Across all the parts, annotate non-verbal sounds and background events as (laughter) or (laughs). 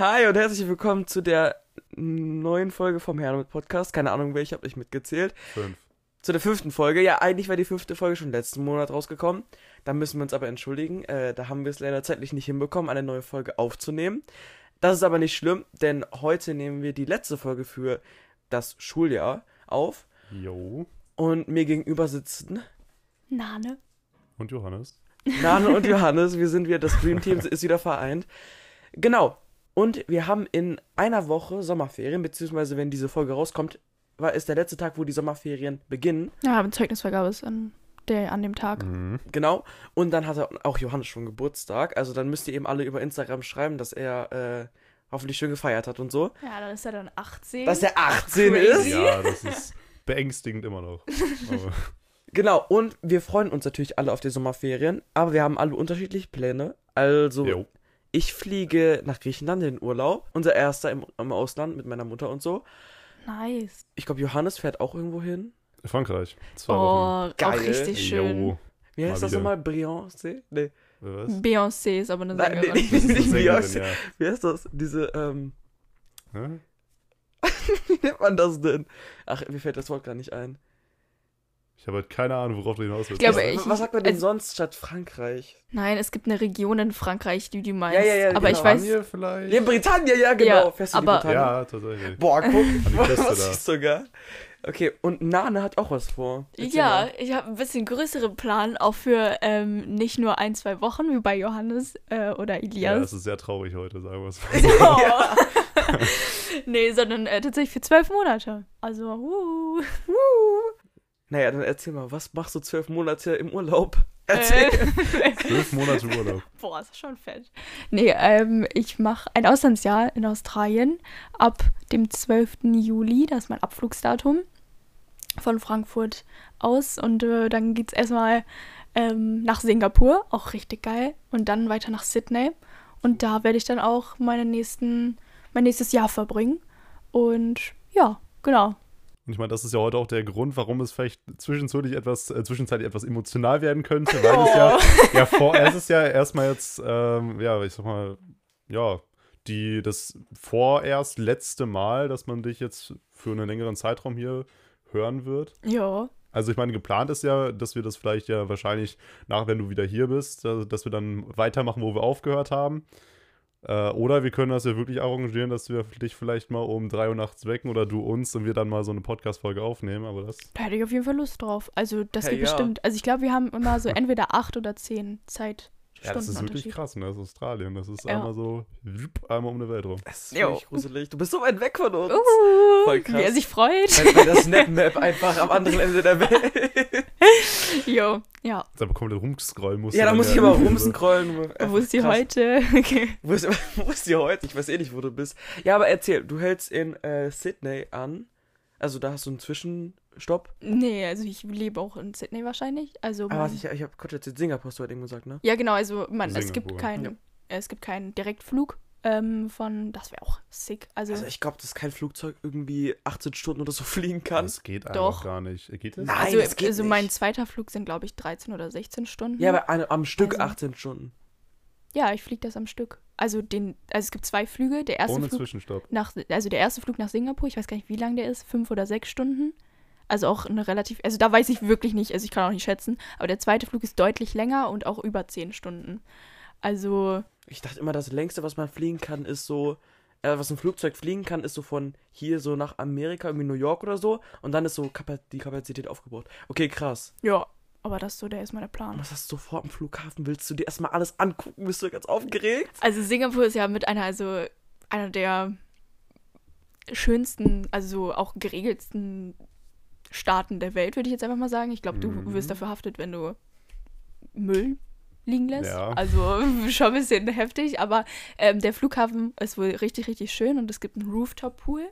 Hi und herzlich willkommen zu der neuen Folge vom Herrn Podcast. Keine Ahnung, welche habe ich mitgezählt. Fünf. Zu der fünften Folge. Ja, eigentlich war die fünfte Folge schon letzten Monat rausgekommen. Da müssen wir uns aber entschuldigen. Äh, da haben wir es leider zeitlich nicht hinbekommen, eine neue Folge aufzunehmen. Das ist aber nicht schlimm, denn heute nehmen wir die letzte Folge für das Schuljahr auf. Jo. Und mir gegenüber sitzen Nane. Und Johannes. Nane und Johannes. Wir sind wieder, das Dream Team (laughs) ist wieder vereint. Genau. Und wir haben in einer Woche Sommerferien, beziehungsweise wenn diese Folge rauskommt, war ist der letzte Tag, wo die Sommerferien beginnen. Ja, aber Zeugnisvergabe ist an, der, an dem Tag. Mhm. Genau. Und dann hat er auch Johannes schon Geburtstag. Also dann müsst ihr eben alle über Instagram schreiben, dass er äh, hoffentlich schön gefeiert hat und so. Ja, dann ist er dann 18. Dass er 18 Crazy. ist. Ja, das ist beängstigend immer noch. Aber (laughs) Genau. Und wir freuen uns natürlich alle auf die Sommerferien. Aber wir haben alle unterschiedliche Pläne. Also jo. Ich fliege nach Griechenland in den Urlaub. Unser erster im, im Ausland mit meiner Mutter und so. Nice. Ich glaube, Johannes fährt auch irgendwo hin. Frankreich. Zwei Wochen. Oh, Geil. auch richtig schön. Jo. Wie heißt Mal das nochmal? Briance? Nee. Was? Beyoncé ist aber eine Nein, Sängerin. nee, ist eine nicht Sängerin, Beyoncé. ja. Wie heißt das? Diese, ähm, Hä? (laughs) wie nennt man das denn? Ach, mir fällt das Wort gar nicht ein. Ich habe halt keine Ahnung, worauf du hinaus willst. Ich glaube, Was- ich- Was sagt man denn also- sonst statt Frankreich? Nein, es gibt eine Region in Frankreich, die du meinst. Ja, ja, ja, aber genau. ich weiß. Spanien vielleicht? Ja, Britannien, ja, genau. Ja, Fährst du aber- Britannien? Ja, tatsächlich. Boah, (laughs) guck, (laughs) was ist sogar. Okay, und Nane hat auch was vor. Erzähl Ja, mal. ich habe ein bisschen größeren Plan, auch für ähm, nicht nur ein, zwei Wochen, wie bei Johannes äh, oder Ja, Elias. es ist sehr traurig heute, sagen wir es mal. (laughs) Nee, sondern äh, tatsächlich für zwölf Monate. Also, uh. Naja, dann erzähl mal, was machst du zwölf Monate im Urlaub? (laughs) Erzähl. Äh, Zwölf Monate Urlaub. (laughs) boah, ist schon fett. Nee, ähm, ich mache ein Auslandsjahr in Australien ab dem 12. Juli, das ist mein Abflugsdatum von Frankfurt aus. Und äh, dann geht's erstmal ähm, nach Singapur, auch richtig geil. Und dann weiter nach Sydney. Und da werde ich dann auch meine nächsten, mein nächstes Jahr verbringen. Und ja, genau. Und ich meine, das ist ja heute auch der Grund, warum es vielleicht zwischenzeitlich etwas, äh, zwischenzeitlich etwas emotional werden könnte, weil es ja, ja vor, es ist ja (laughs) erstmal jetzt, ähm, ja, ich sag mal, ja, die, das vorerst letzte Mal, dass man dich jetzt für einen längeren Zeitraum hier hören wird. Ja. Also ich meine, geplant ist ja, dass wir das vielleicht ja wahrscheinlich nach, wenn du wieder hier bist, äh, dass wir dann weitermachen, wo wir aufgehört haben. Äh, oder wir können das ja wirklich arrangieren, dass wir dich vielleicht mal um drei Uhr nachts wecken oder du uns und wir dann mal so eine Podcast-Folge aufnehmen. Aber das Da hätte ich auf jeden Fall Lust drauf. Also, das Hey, geht ja. bestimmt. Also, ich glaube, wir haben immer so entweder acht oder zehn Zeitstunden. Ja, das ist wirklich krass, ne? Das ist Australien. Das ist Ja. einmal so, einmal um eine Welt rum. Das ist Jo. wirklich gruselig. Du bist so weit weg von uns. Uh, Voll krass. Wie er sich freut. Weil, weil das Snap-Map einfach am anderen Ende der Welt. (laughs) Jo, ja. Jetzt aber komplett rumscrollen musst. Ja, da muss ich immer rumscrollen. Wo ist die heute? (laughs) Okay. Wo ist, wo ist die heute? Ich weiß eh nicht, wo du bist. Ja, aber erzähl, du hältst in äh, Sydney an. Also da hast du einen Zwischenstopp. Nee, also ich lebe auch in Sydney wahrscheinlich. Also Aber man, was ich, ich habe Quatsch erzählt, Singapur hast du halt irgendwo gesagt, ne? ja, genau, also man, es gibt keinen, Ja. es gibt keinen Direktflug ähm, von, das wäre auch sick. Also, Also ich glaube, dass kein Flugzeug irgendwie 18 Stunden oder so (laughs) fliegen kann. Das geht einfach Doch. gar nicht. Geht das? Nein, also, das geht also nicht. mein zweiter Flug sind, glaube ich, 13 oder 16 Stunden. Ja, aber an, am Stück Also- 18 Stunden. Ja, ich fliege das am Stück. Also den, also es gibt zwei Flüge. Der erste Ohne Flug Zwischenstopp. nach, also der erste Flug nach Singapur, ich weiß gar nicht, wie lang der ist, fünf oder sechs Stunden. Also auch eine relativ, also da weiß ich wirklich nicht, also ich kann auch nicht schätzen, aber der zweite Flug ist deutlich länger und auch über zehn Stunden. Also, Ich dachte immer, das längste, was man fliegen kann, ist so, äh, was ein Flugzeug fliegen kann, ist so von hier so nach Amerika, irgendwie New York oder so. Und dann ist so Kapa die Kapazität aufgebaut. Okay, krass. ja, aber das so, der ist mein Plan. Was hast du sofort am Flughafen? Willst du dir erstmal alles angucken? Bist du ganz aufgeregt? Also Singapur ist ja mit einer, also einer der schönsten, also auch geregelsten Staaten der Welt, würde ich jetzt einfach mal sagen. Ich glaube, du Mhm. wirst dafür haftet, wenn du Müll liegen lässt. Ja. Also (laughs) schon ein bisschen heftig, aber ähm, der Flughafen ist wohl richtig, richtig schön und es gibt einen Rooftop-Pool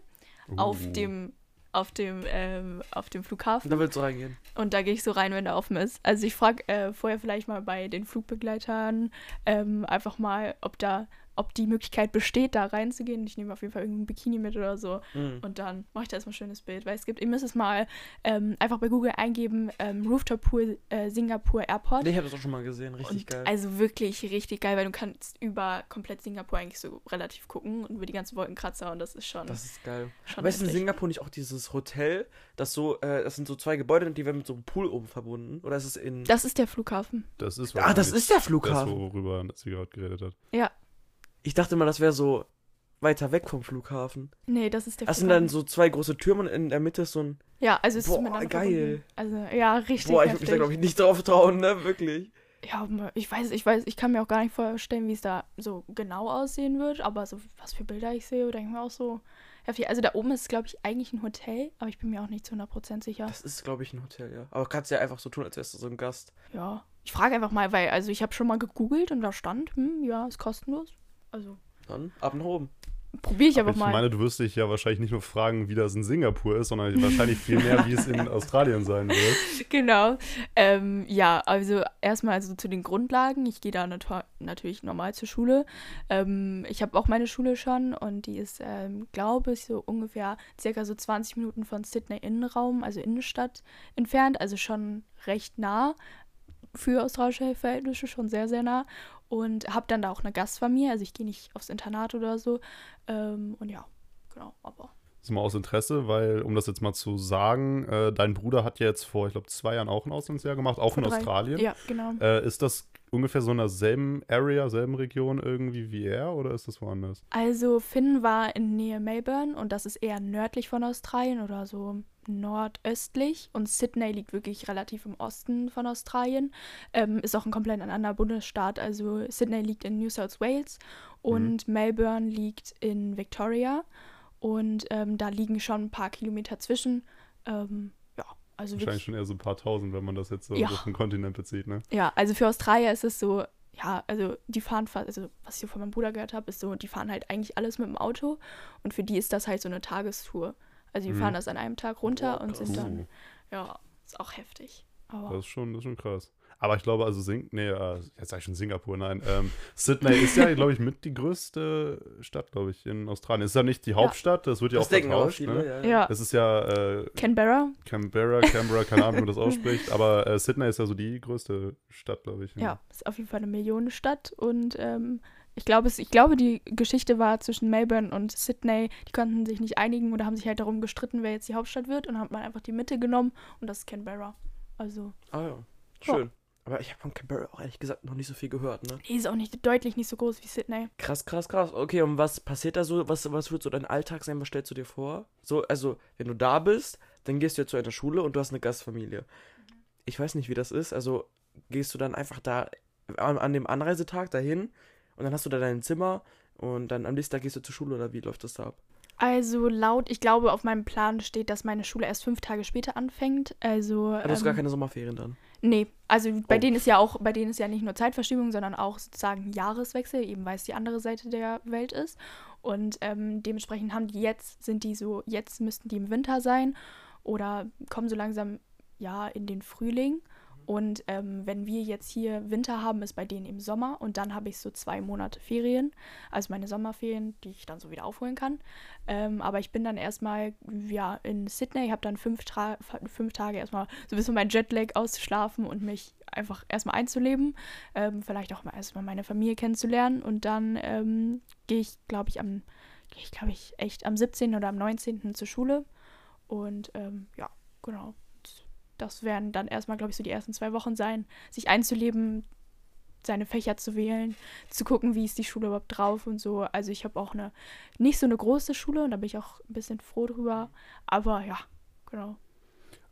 auf Uh. dem auf dem ähm, auf dem Flughafen Da willst du reingehen. und da gehe ich so rein, wenn der offen ist. Also ich frage äh, vorher vielleicht mal bei den Flugbegleitern ähm, einfach mal, ob da ob die Möglichkeit besteht, da reinzugehen. Ich nehme auf jeden Fall irgendein Bikini mit oder so. Mhm. Und dann mache ich da erstmal ein schönes Bild. Weil es gibt, ihr müsst es mal ähm, einfach bei Google eingeben, ähm, Rooftop Pool äh, Singapur Airport. Nee, ich habe das auch schon mal gesehen, richtig und geil. Also wirklich richtig geil, weil du kannst über komplett Singapur eigentlich so relativ gucken und über die ganzen Wolkenkratzer und das ist schon. Das ist geil. schon Aber ist in. Singapur nicht auch dieses Hotel, das so, äh, das sind so zwei Gebäude und die werden mit so einem Pool oben verbunden? Oder ist es in. Das ist der Flughafen. Das ist ah, das ist der Das, Flughafen. worüber sie gerade geredet hat. Ja. Ich dachte mal, das wäre so weiter weg vom Flughafen. Nee, das ist der Das sind dann so zwei große Türme und in der Mitte ist so ein. ja, also es ist Boah, miteinander geil. verbunden. Also ja, richtig Boah, ich würde mich da, glaube ich, nicht drauf trauen, ne? Wirklich. Ja, ich weiß, ich weiß, ich kann mir auch gar nicht vorstellen, wie es da so genau aussehen wird, aber so was für Bilder ich sehe, denke ich mir auch so heftig. Also da oben ist, glaube ich, eigentlich ein Hotel, aber ich bin mir auch nicht zu 100% sicher. Das ist, glaube ich, ein Hotel, ja. Aber kannst ja einfach so tun, als wärst du so ein Gast. Ja, ich frage einfach mal, weil, also ich habe schon mal gegoogelt und da stand, hm, ja, ist kostenlos. Also Dann ab nach oben. probiere ich Aber einfach ich mal. meine, du wirst dich ja wahrscheinlich nicht nur fragen, wie das in Singapur ist, sondern wahrscheinlich viel mehr, wie es in (laughs) Australien sein wird. Genau. Ähm, ja, also erstmal also zu den Grundlagen. Ich gehe da nat natürlich normal zur Schule. Ähm, ich habe auch meine Schule schon und die ist, ähm, glaube ich, so ungefähr circa so 20 Minuten von Sydney Innenraum, also Innenstadt, entfernt. Also schon recht nah für australische Verhältnisse, schon sehr, sehr nah. Und habe dann da auch eine Gastfamilie. Also ich gehe nicht aufs Internat oder so. Ähm, und ja, genau, aber. Das ist mal aus Interesse, weil, um das jetzt mal zu sagen, äh, dein Bruder hat ja jetzt vor, ich glaube, zwei Jahren auch ein Auslandsjahr gemacht, auch in Vor drei- Australien. Ja, genau. Äh, ist das ungefähr so in derselben Area, selben Region irgendwie wie er oder ist das woanders? Also Finn war in Nähe Melbourne und das ist eher nördlich von Australien oder so nordöstlich und Sydney liegt wirklich relativ im Osten von Australien. Ähm, ist auch ein komplett ein anderer Bundesstaat. Also Sydney liegt in New South Wales und Melbourne liegt in Victoria und ähm, da liegen schon ein paar Kilometer zwischen. Ähm, ja, also Wahrscheinlich wirklich schon eher so ein paar tausend, wenn man das jetzt so Ja. auf den Kontinent bezieht, ne? Ja, also für Australier ist es so, ja, also die fahren fast, also was ich von meinem Bruder gehört habe, ist so, die fahren halt eigentlich alles mit dem Auto und für die ist das halt so eine Tagestour. Also die Mhm. fahren das an einem Tag runter Boah, und sind dann, Uh, ja, ist auch heftig. Aber das ist schon, das ist schon krass. Aber ich glaube, also Sing nee, äh, jetzt sag ich schon Singapur, nein. Ähm, Sydney ist ja, glaube ich, mit die größte Stadt, glaube ich, in Australien. Ist ja nicht die Hauptstadt, das wird ja Das auch vertauscht, viele, ne? ja. ja, Es ist ja äh, Canberra, Canberra, Canberra, keine Ahnung, wie man das (laughs) ausspricht, aber äh, Sydney ist ja so die größte Stadt, glaube ich. ja, ist auf jeden Fall eine Millionenstadt und ähm, ich glaube, ich glaube, die Geschichte war zwischen Melbourne und Sydney, die konnten sich nicht einigen oder haben sich halt darum gestritten, wer jetzt die Hauptstadt wird und dann hat man einfach die Mitte genommen und das ist Canberra. Also, Ah ja. Schön. Aber ich habe von Canberra auch ehrlich gesagt noch nicht so viel gehört, ne? die ist auch nicht deutlich nicht so groß wie Sydney. Krass, krass, krass. Okay, und was passiert da so? Was, was wird so dein Alltag sein? Was stellst du dir vor? So, also, wenn du da bist, dann gehst du ja zu einer Schule und du hast eine Gastfamilie. Ich weiß nicht, wie das ist. Also, gehst du dann einfach da an, an dem Anreisetag dahin und dann hast du da dein Zimmer und dann am nächsten Tag gehst du zur Schule oder wie läuft das da ab? Also laut, ich glaube, auf meinem Plan steht, dass meine Schule erst fünf Tage später anfängt. Also. Ah, du hast gar ähm, keine Sommerferien dann. Nee, also bei Oh. denen ist ja auch, bei denen ist ja nicht nur Zeitverschiebung, sondern auch sozusagen Jahreswechsel, eben weil es die andere Seite der Welt ist. Und ähm, dementsprechend haben die jetzt, sind die so, jetzt müssten die im Winter sein oder kommen so langsam ja in den Frühling. Und ähm, wenn wir jetzt hier Winter haben, ist bei denen eben Sommer und dann habe ich so zwei Monate Ferien, also meine Sommerferien, die ich dann so wieder aufholen kann. Ähm, aber ich bin dann erstmal ja in Sydney, habe dann fünf, Tra fünf Tage erstmal so ein bisschen mein Jetlag auszuschlafen und mich einfach erstmal einzuleben, ähm, vielleicht auch mal erstmal meine Familie kennenzulernen und dann ähm, gehe ich, glaube ich, am, gehe ich, glaube ich, echt am 17. oder am 19. zur Schule und ähm, ja, genau. Das werden dann erstmal, glaube ich, so die ersten zwei Wochen sein, sich einzuleben, seine Fächer zu wählen, zu gucken, wie ist die Schule überhaupt drauf und so. Also ich habe auch eine nicht so eine große Schule und da bin ich auch ein bisschen froh drüber. Aber ja, genau.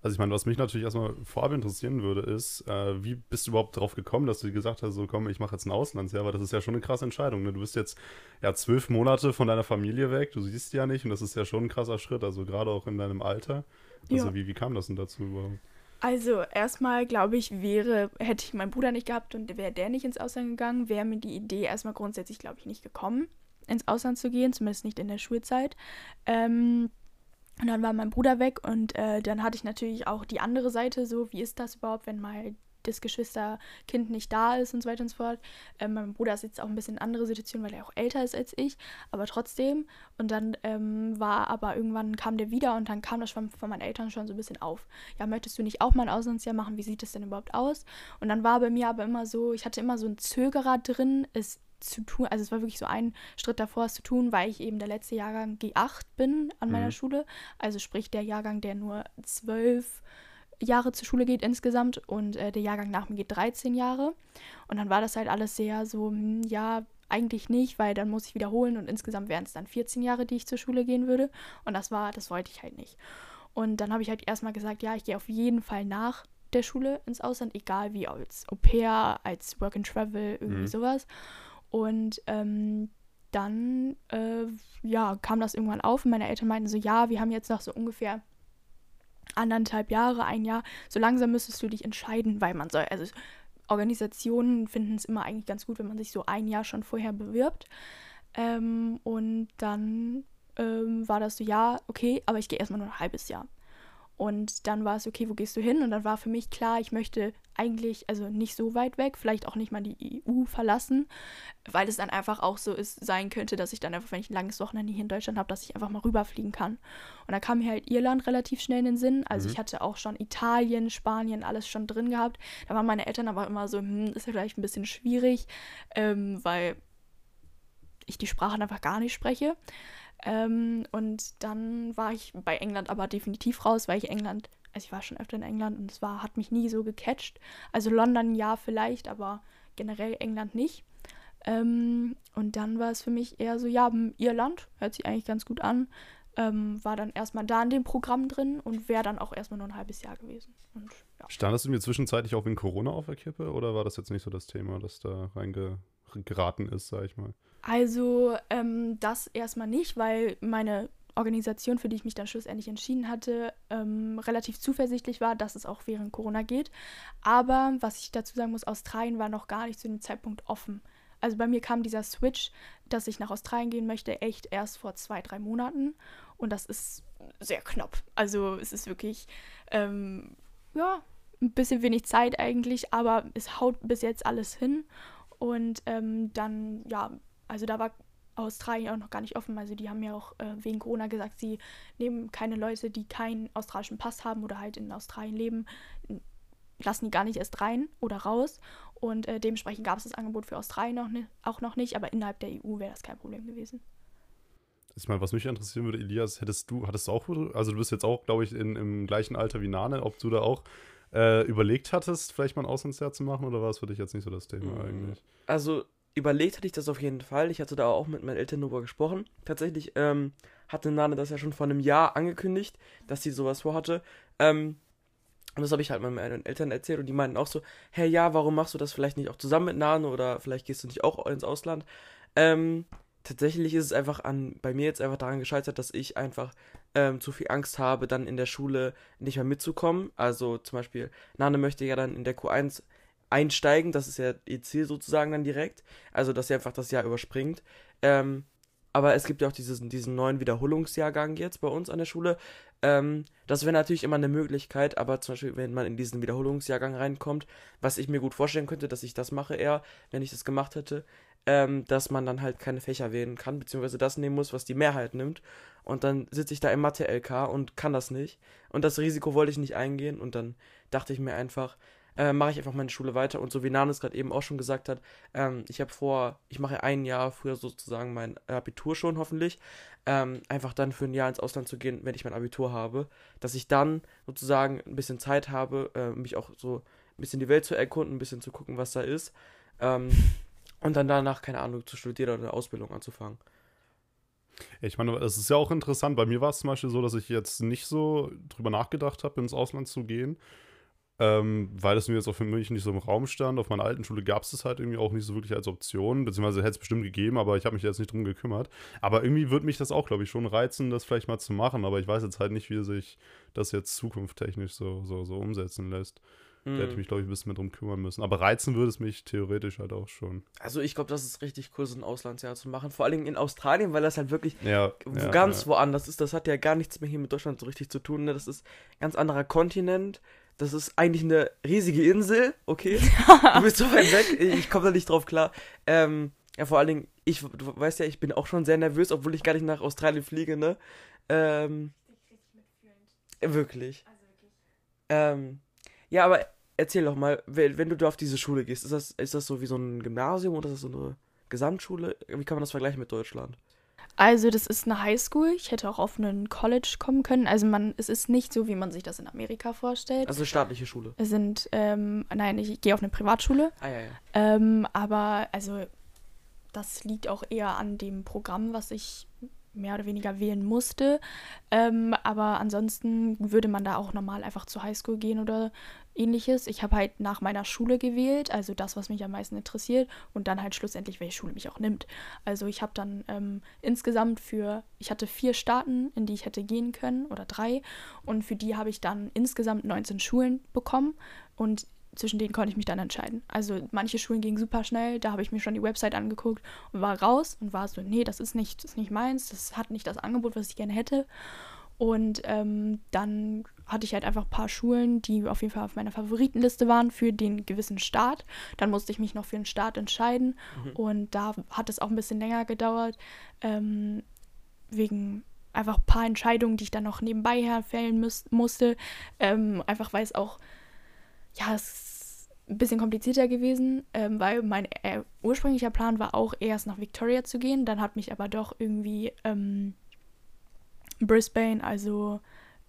Also ich meine, was mich natürlich erstmal vorab interessieren würde, ist, äh, wie bist du überhaupt drauf gekommen, dass du gesagt hast, so komm, ich mache jetzt ein Auslandsjahr, weil das ist ja schon eine krasse Entscheidung. Ne? Du bist jetzt ja zwölf Monate von deiner Familie weg, du siehst die ja nicht und das ist ja schon ein krasser Schritt, also gerade auch in deinem Alter. Also Ja. wie, wie kam das denn dazu überhaupt? Also erstmal glaube ich, wäre, hätte ich meinen Bruder nicht gehabt und wäre der nicht ins Ausland gegangen, wäre mir die Idee erstmal grundsätzlich, glaube ich, nicht gekommen, ins Ausland zu gehen, zumindest nicht in der Schulzeit. Ähm, und dann war mein Bruder weg und äh, dann hatte ich natürlich auch die andere Seite, so wie ist das überhaupt, wenn mal das Geschwisterkind nicht da ist und so weiter und so fort. Ähm, mein Bruder ist jetzt auch ein bisschen andere Situation, weil er auch älter ist als ich, aber trotzdem. Und dann ähm, war aber irgendwann kam der wieder und dann kam das schon von meinen Eltern schon so ein bisschen auf. Ja, möchtest du nicht auch mal ein Auslandsjahr machen? Wie sieht das denn überhaupt aus? Und dann war bei mir aber immer so, ich hatte immer so ein Zögerer drin, es zu tun, also es war wirklich so ein Schritt davor, es zu tun, weil ich eben der letzte Jahrgang G8 bin an meiner Mhm. Schule. Also sprich der Jahrgang, der nur zwölf Jahre zur Schule geht insgesamt und äh, der Jahrgang nach mir geht 13 Jahre. Und dann war das halt alles sehr so, hm, ja, eigentlich nicht, weil dann muss ich wiederholen und insgesamt wären es dann 14 Jahre, die ich zur Schule gehen würde. Und das war, das wollte ich halt nicht. Und dann habe ich halt erstmal gesagt, ja, ich gehe auf jeden Fall nach der Schule ins Ausland, egal wie als Au pair, als Work and Travel, irgendwie Mhm. sowas. Und ähm, dann äh, ja, kam das irgendwann auf und meine Eltern meinten so, ja, wir haben jetzt noch so ungefähr anderthalb Jahre, ein Jahr, so langsam müsstest du dich entscheiden, weil man soll, also Organisationen finden es immer eigentlich ganz gut, wenn man sich so ein Jahr schon vorher bewirbt. Ähm, und dann ähm, war das so, ja, okay, aber ich gehe erstmal nur ein halbes Jahr. Und dann war es, okay, wo gehst du hin? Und dann war für mich klar, ich möchte eigentlich, also nicht so weit weg, vielleicht auch nicht mal die EU verlassen, weil es dann einfach auch so ist, sein könnte, dass ich dann einfach, wenn ich ein langes Wochenende hier in Deutschland habe, dass ich einfach mal rüberfliegen kann. Und da kam mir halt Irland relativ schnell in den Sinn. Also Mhm. ich hatte auch schon Italien, Spanien, alles schon drin gehabt. Da waren meine Eltern aber immer so, hm, ist ja vielleicht ein bisschen schwierig, ähm, weil ich die Sprache einfach gar nicht spreche. Ähm, und dann war ich bei England aber definitiv raus, weil ich England, also ich war schon öfter in England und es war, hat mich nie so gecatcht. Also London ja vielleicht, aber generell England nicht. Ähm, und dann war es für mich eher so, ja, Irland, hört sich eigentlich ganz gut an. Ähm, war dann erstmal da in dem Programm drin und wäre dann auch erstmal nur ein halbes Jahr gewesen. Und ja. Standest du mir zwischenzeitlich auch wegen Corona auf der Kippe oder war das jetzt nicht so das Thema, das da reingeraten ist, sag ich mal? Also ähm, das erstmal nicht, weil meine Organisation, für die ich mich dann schlussendlich entschieden hatte, ähm, relativ zuversichtlich war, dass es auch während Corona geht. Aber was ich dazu sagen muss, Australien war noch gar nicht zu dem Zeitpunkt offen. Also bei mir kam dieser Switch, dass ich nach Australien gehen möchte, echt erst vor zwei, drei Monaten. Und das ist sehr knapp. Also es ist wirklich, ähm, ja, ein bisschen wenig Zeit eigentlich, aber es haut bis jetzt alles hin. Und ähm, dann, ja, also da war Australien auch noch gar nicht offen. Also die haben ja auch äh, wegen Corona gesagt, sie nehmen keine Leute, die keinen australischen Pass haben oder halt in Australien leben, lassen die gar nicht erst rein oder raus. Und äh, dementsprechend gab es das Angebot für Australien noch ni- auch noch nicht, aber innerhalb der EU wäre das kein Problem gewesen. Ich meine, was mich interessieren würde, Elias, hättest du, hattest du auch, also du bist jetzt auch, glaube ich, in, im gleichen Alter wie Nane, ob du da auch äh, überlegt hattest, vielleicht mal ein Auslandsjahr zu machen oder war es für dich jetzt nicht so das Thema Mhm. eigentlich? Also überlegt hatte ich das auf jeden Fall. Ich hatte da auch mit meinen Eltern drüber gesprochen. Tatsächlich ähm, hatte Nane das ja schon vor einem Jahr angekündigt, dass sie sowas vorhatte. Ähm, und das habe ich halt meinen Eltern erzählt und die meinten auch so, hey ja, warum machst du das vielleicht nicht auch zusammen mit Nane oder vielleicht gehst du nicht auch ins Ausland? Ähm, tatsächlich ist es einfach an, bei mir jetzt einfach daran gescheitert, dass ich einfach ähm, zu viel Angst habe, dann in der Schule nicht mehr mitzukommen. Also zum Beispiel, Nane möchte ja dann in der Q1 einsteigen, das ist ja ihr Ziel sozusagen dann direkt. Also, dass sie einfach das Jahr überspringt. Ähm, aber es gibt ja auch diesen, diesen neuen Wiederholungsjahrgang jetzt bei uns an der Schule. Ähm, das wäre natürlich immer eine Möglichkeit, aber zum Beispiel, wenn man in diesen Wiederholungsjahrgang reinkommt, was ich mir gut vorstellen könnte, dass ich das mache eher, wenn ich das gemacht hätte, ähm, dass man dann halt keine Fächer wählen kann, beziehungsweise das nehmen muss, was die Mehrheit nimmt. Und dann sitze ich da im Mathe-LK und kann das nicht. Und das Risiko wollte ich nicht eingehen und dann dachte ich mir einfach, äh, mache ich einfach meine Schule weiter. Und so wie Nanes gerade eben auch schon gesagt hat, ähm, ich habe vor, ich mache ein Jahr früher sozusagen mein Abitur schon hoffentlich, ähm, einfach dann für ein Jahr ins Ausland zu gehen, wenn ich mein Abitur habe, dass ich dann sozusagen ein bisschen Zeit habe, äh, mich auch so ein bisschen die Welt zu erkunden, ein bisschen zu gucken, was da ist. Ähm, und dann danach, keine Ahnung, zu studieren oder eine Ausbildung anzufangen. Ich meine, es ist ja auch interessant. Bei mir war es zum Beispiel so, dass ich jetzt nicht so drüber nachgedacht habe, ins Ausland zu gehen. Ähm, weil es mir jetzt auch für mich nicht so im Raum stand. Auf meiner alten Schule gab es das halt irgendwie auch nicht so wirklich als Option, beziehungsweise hätte es bestimmt gegeben, aber ich habe mich jetzt nicht drum gekümmert. Aber irgendwie würde mich das auch, glaube ich, schon reizen, das vielleicht mal zu machen. Aber ich weiß jetzt halt nicht, wie sich das jetzt zukunftstechnisch so, so, so umsetzen lässt. Da hätte ich Hm. mich, glaube ich, ein bisschen mehr drum kümmern müssen. Aber reizen würde es mich theoretisch halt auch schon. Also ich glaube, das ist richtig cool, so ein Auslandsjahr zu machen. Vor allen Dingen in Australien, weil das halt wirklich Ja. wo ja, ganz ja. woanders ist. Das hat ja gar nichts mehr hier mit Deutschland so richtig zu tun. Ne? Das ist ein ganz anderer Kontinent. Das ist eigentlich eine riesige Insel, okay? (laughs) Du bist so weit weg, ich komme da nicht drauf klar. Ähm, ja, vor allen Dingen, ich, du weißt ja, ich bin auch schon sehr nervös, obwohl ich gar nicht nach Australien fliege, ne? Ähm, wirklich. Ähm, ja, aber erzähl doch mal, wenn, wenn du da auf diese Schule gehst, ist das, ist das so wie so ein Gymnasium oder ist das so eine Gesamtschule? Wie kann man das vergleichen mit Deutschland? Also das ist eine Highschool. Ich hätte auch auf einen College kommen können. Also man, es ist nicht so, wie man sich das in Amerika vorstellt. Also staatliche Schule. Es sind, ähm, nein, ich gehe auf eine Privatschule. Ah ja, ja. Ähm, aber also das liegt auch eher an dem Programm, was ich mehr oder weniger wählen musste. Ähm, aber ansonsten würde man da auch normal einfach zur Highschool gehen oder ähnliches. Ich habe halt nach meiner Schule gewählt, also das, was mich am meisten interessiert und dann halt schlussendlich, welche Schule mich auch nimmt. Also ich habe dann ähm, insgesamt für, ich hatte vier Staaten, in die ich hätte gehen können oder drei und für die habe ich dann insgesamt 19 Schulen bekommen und zwischen denen konnte ich mich dann entscheiden. Also manche Schulen gingen super schnell, da habe ich mir schon die Website angeguckt und war raus und war so, nee, das ist nicht, das ist nicht meins, das hat nicht das Angebot, was ich gerne hätte. Und ähm, dann hatte ich halt einfach ein paar Schulen, die auf jeden Fall auf meiner Favoritenliste waren für den gewissen Start. Dann musste ich mich noch für einen Start entscheiden. Mhm. Und da hat es auch ein bisschen länger gedauert, ähm, wegen einfach ein paar Entscheidungen, die ich dann noch nebenbei herfällen musste. Ähm, einfach weil es auch, ja, es ist ein bisschen komplizierter gewesen, ähm, weil mein äh, ursprünglicher Plan war auch erst nach Victoria zu gehen. Dann hat mich aber doch irgendwie ähm, Brisbane, also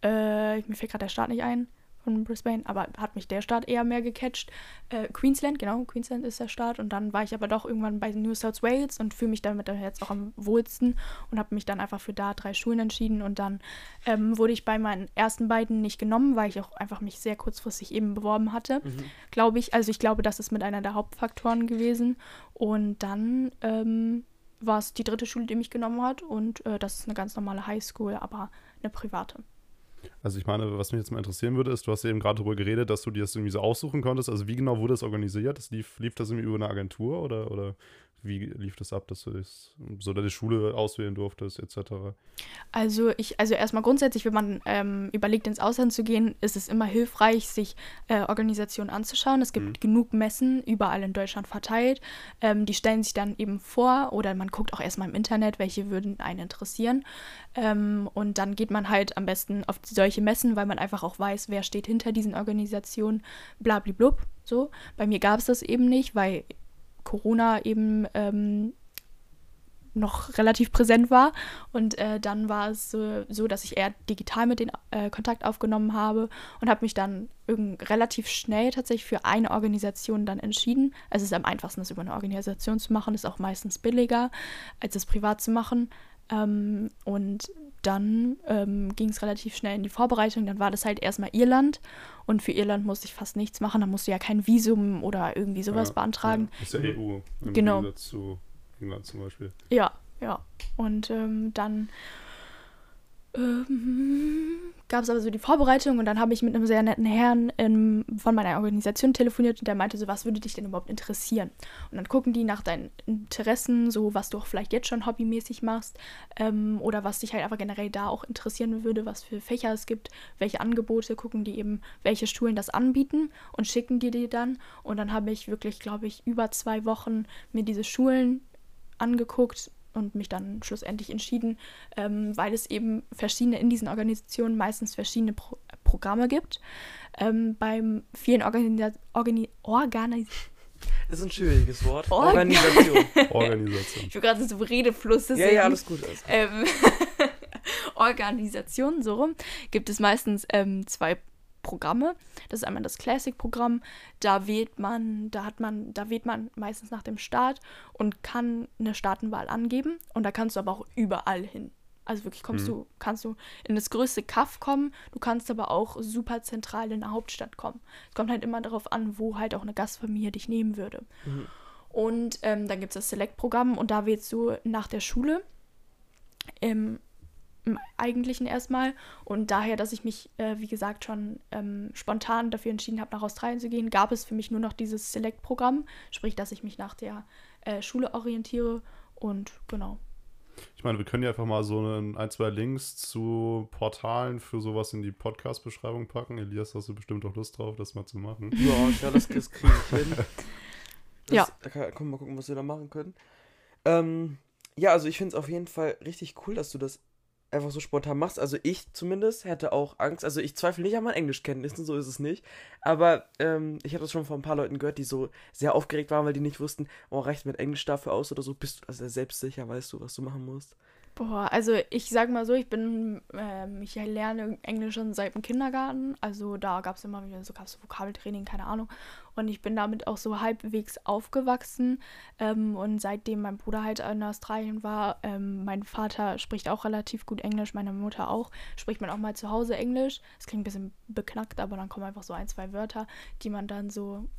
äh, mir fällt gerade der Staat nicht ein von Brisbane, aber hat mich der Staat eher mehr gecatcht. Äh, Queensland, genau, Queensland ist der Staat. Und dann war ich aber doch irgendwann bei New South Wales und fühle mich damit jetzt auch am wohlsten und habe mich dann einfach für da drei Schulen entschieden. Und dann ähm, wurde ich bei meinen ersten beiden nicht genommen, weil ich auch einfach mich sehr kurzfristig eben beworben hatte, mhm. glaube ich. Also ich glaube, das ist mit einer der Hauptfaktoren gewesen. Und dann ähm, war es die dritte Schule, die mich genommen hat. Und äh, das ist eine ganz normale Highschool, aber eine private. Also ich meine, was mich jetzt mal interessieren würde, ist, du hast eben gerade darüber geredet, dass du dir das irgendwie so aussuchen konntest. Also wie genau wurde das organisiert? Das lief, lief das irgendwie über eine Agentur oder, oder wie lief das ab, dass du das, so deine Schule auswählen durftest, etc.? Also ich, also erstmal grundsätzlich, wenn man ähm, überlegt, ins Ausland zu gehen, ist es immer hilfreich, sich äh, Organisationen anzuschauen. Es gibt mhm. genug Messen überall in Deutschland verteilt. Ähm, die stellen sich dann eben vor oder man guckt auch erstmal im Internet, welche würden einen interessieren. Ähm, und dann geht man halt am besten auf solche Messen, weil man einfach auch weiß, wer steht hinter diesen Organisationen, blablablub. So. Bei mir gab es das eben nicht, weil Corona eben ähm, noch relativ präsent war. Und äh, dann war es so, so, dass ich eher digital mit den äh, Kontakt aufgenommen habe und habe mich dann relativ schnell tatsächlich für eine Organisation dann entschieden. Es ist am einfachsten, das über eine Organisation zu machen, ist auch meistens billiger, als es privat zu machen. Ähm, und dann ähm, ging es relativ schnell in die Vorbereitung. Dann war das halt erstmal Irland. Und für Irland musste ich fast nichts machen. Da musste ja kein Visum oder irgendwie sowas ja, beantragen. Ja. Ist ja EU im genau. Gegensatz zu England zum Beispiel. Ja, ja. Und ähm, dann ähm, gab es aber so die Vorbereitung und dann habe ich mit einem sehr netten Herrn in, von meiner Organisation telefoniert und der meinte so, was würde dich denn überhaupt interessieren? Und dann gucken die nach deinen Interessen, so was du auch vielleicht jetzt schon hobbymäßig machst ähm, oder was dich halt aber generell da auch interessieren würde, was für Fächer es gibt, welche Angebote, gucken die eben, welche Schulen das anbieten und schicken die dir dann. Und dann habe ich wirklich, glaube ich, über zwei Wochen mir diese Schulen angeguckt, und mich dann schlussendlich entschieden, ähm, weil es eben verschiedene in diesen Organisationen meistens verschiedene Pro Programme gibt. Ähm, beim vielen Organisa Organi Organis das ist ein schwieriges Wort. Organ Organisation. (laughs) Organisation. Ich bin gerade so Redefluss. Ja, ja, alles gut. Alles gut. Ähm, (laughs) Organisationen, so rum, gibt es meistens ähm, zwei Programme. Das ist einmal das Classic-Programm. Da wählt man, da hat man, da wählt man meistens nach dem Start und kann eine Staatenwahl angeben. Und da kannst du aber auch überall hin. Also wirklich kommst mhm. du, kannst du in das größte Kaff kommen, du kannst aber auch super zentral in der Hauptstadt kommen. Es kommt halt immer darauf an, wo halt auch eine Gastfamilie dich nehmen würde. Mhm. Und ähm, dann gibt es das Select-Programm und da wählst du nach der Schule. Im im Eigentlichen erstmal. Und daher, dass ich mich, äh, wie gesagt, schon ähm, spontan dafür entschieden habe, nach Australien zu gehen, gab es für mich nur noch dieses Select-Programm. Sprich, dass ich mich nach der äh, Schule orientiere. Und genau. Ich meine, wir können ja einfach mal so ein, ein, zwei Links zu Portalen für sowas in die Podcast-Beschreibung packen. Elias, hast du bestimmt auch Lust drauf, das mal zu machen? Ja, ja das, das kriege ich hin. Das, ja. Da kann, können wir mal gucken, was wir da machen können. Ähm, ja, also ich finde es auf jeden Fall richtig cool, dass du das einfach so spontan machst. Also ich zumindest hätte auch Angst. Also ich zweifle nicht an meinen Englischkenntnissen, so ist es nicht. Aber ähm, ich habe das schon von ein paar Leuten gehört, die so sehr aufgeregt waren, weil die nicht wussten, oh, reicht mit Englisch dafür aus oder so. Bist du also selbstsicher, weißt du, was du machen musst? Boah, also ich sag mal so, ich bin, ähm, ich lerne Englisch schon seit dem Kindergarten. Also da gab es immer wieder so, gab's Vokabeltraining, keine Ahnung. Und ich bin damit auch so halbwegs aufgewachsen. Ähm, und seitdem mein Bruder halt in Australien war, ähm, mein Vater spricht auch relativ gut Englisch, meine Mutter auch, spricht man auch mal zu Hause Englisch. Das klingt ein bisschen beknackt, aber dann kommen einfach so ein, zwei Wörter, die man dann so